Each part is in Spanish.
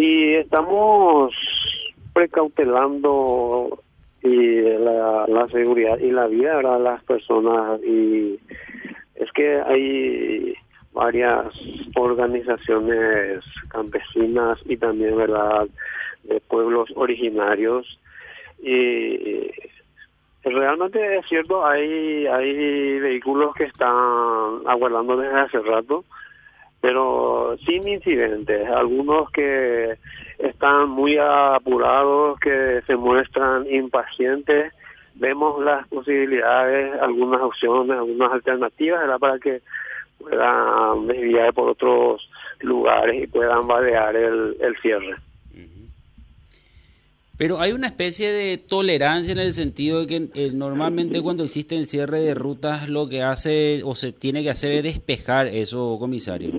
Y estamos precautelando y la, la seguridad y la vida de las personas. Y es que hay varias organizaciones campesinas y también verdad de pueblos originarios. Y realmente es cierto hay hay vehículos que están aguardando desde hace rato pero sin incidentes algunos que están muy apurados que se muestran impacientes vemos las posibilidades algunas opciones algunas alternativas para que puedan desviar por otros lugares y puedan vadear el, el cierre. Pero hay una especie de tolerancia en el sentido de que eh, normalmente cuando existe el cierre de rutas lo que hace o se tiene que hacer es despejar eso, comisario.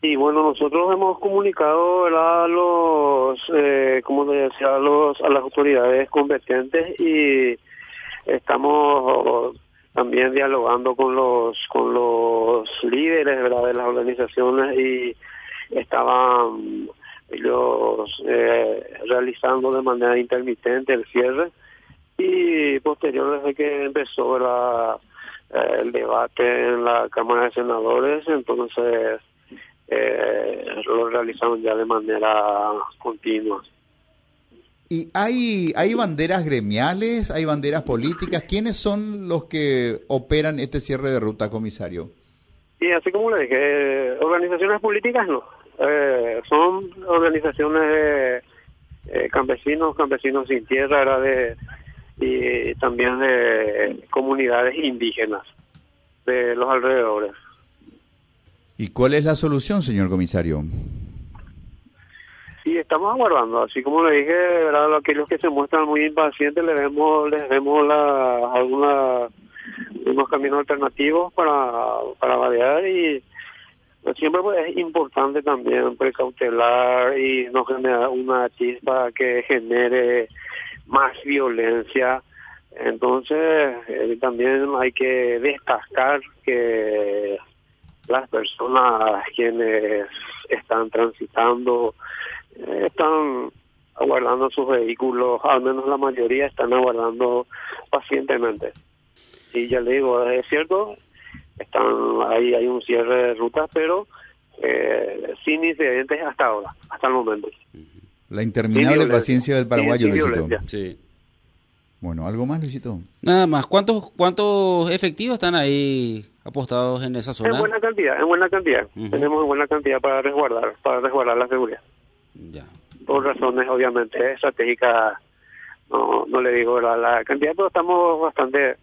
Y bueno, nosotros hemos comunicado a los, eh, como decía, a, los, a las autoridades competentes y estamos también dialogando con los con los líderes de las organizaciones y estaban ellos eh, realizando de manera intermitente el cierre y posterior desde que empezó la, eh, el debate en la Cámara de Senadores entonces eh, lo realizaron ya de manera continua. ¿Y hay, hay banderas gremiales, hay banderas políticas? ¿Quiénes son los que operan este cierre de ruta, comisario? Y así como le dije, organizaciones políticas no. Eh, son organizaciones de eh, campesinos, campesinos sin tierra, era de, y también de comunidades indígenas de los alrededores. ¿Y cuál es la solución, señor comisario? Sí, estamos aguardando, así como le dije, ¿verdad? aquellos que se muestran muy impacientes les vemos, les vemos la, alguna, unos caminos alternativos para, para variar y siempre pues, es importante también precautelar y no generar una chispa que genere más violencia. Entonces, eh, también hay que destacar que las personas quienes están transitando están aguardando sus vehículos, al menos la mayoría están aguardando pacientemente. Y ya le digo, es cierto, están ahí hay un cierre de rutas, pero eh, sin incidentes hasta ahora, hasta el momento. La interminable paciencia del paraguayo, Luisito. Sí. Bueno, ¿algo más, Luisito? Nada más. ¿Cuántos cuántos efectivos están ahí apostados en esa zona? En buena cantidad, en buena cantidad. Tenemos buena cantidad para resguardar, para resguardar la seguridad. Por razones obviamente estratégicas, no, no le digo la, cantidad, pero estamos bastante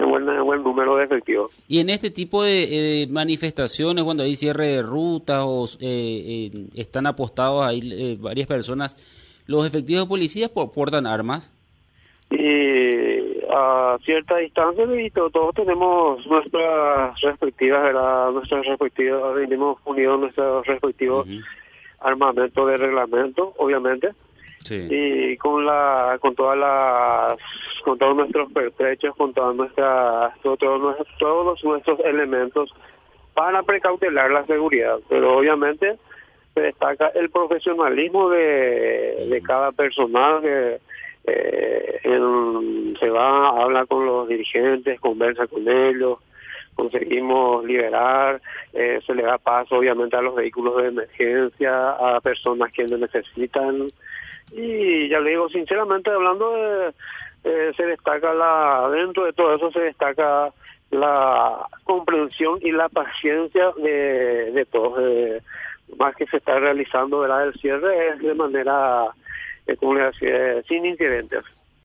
en buen, buen número de efectivos. Y en este tipo de, manifestaciones, cuando hay cierre de rutas o eh, eh, están apostados ahí eh, varias personas, ¿los efectivos de policías portan armas? Y a cierta distancia, y todos tenemos nuestras respectivas, ¿verdad? Nuestras respectivas, venimos unidos nuestros respectivos armamento de reglamento, obviamente. Y con la con todas las con todos nuestros pertrechos, con todas nuestras todos, todos nuestros elementos para precautelar la seguridad, pero obviamente se destaca el profesionalismo de, de cada personal que eh, se va, habla con los dirigentes, conversa con ellos, conseguimos liberar, eh, se le da paso obviamente a los vehículos de emergencia, a personas que lo necesitan y ya le digo sinceramente hablando de, eh, se destaca la dentro de todo eso se destaca la comprensión y la paciencia de, de todos más que se está realizando ¿verdad? el cierre es de manera eh, como le decía, sin incidentes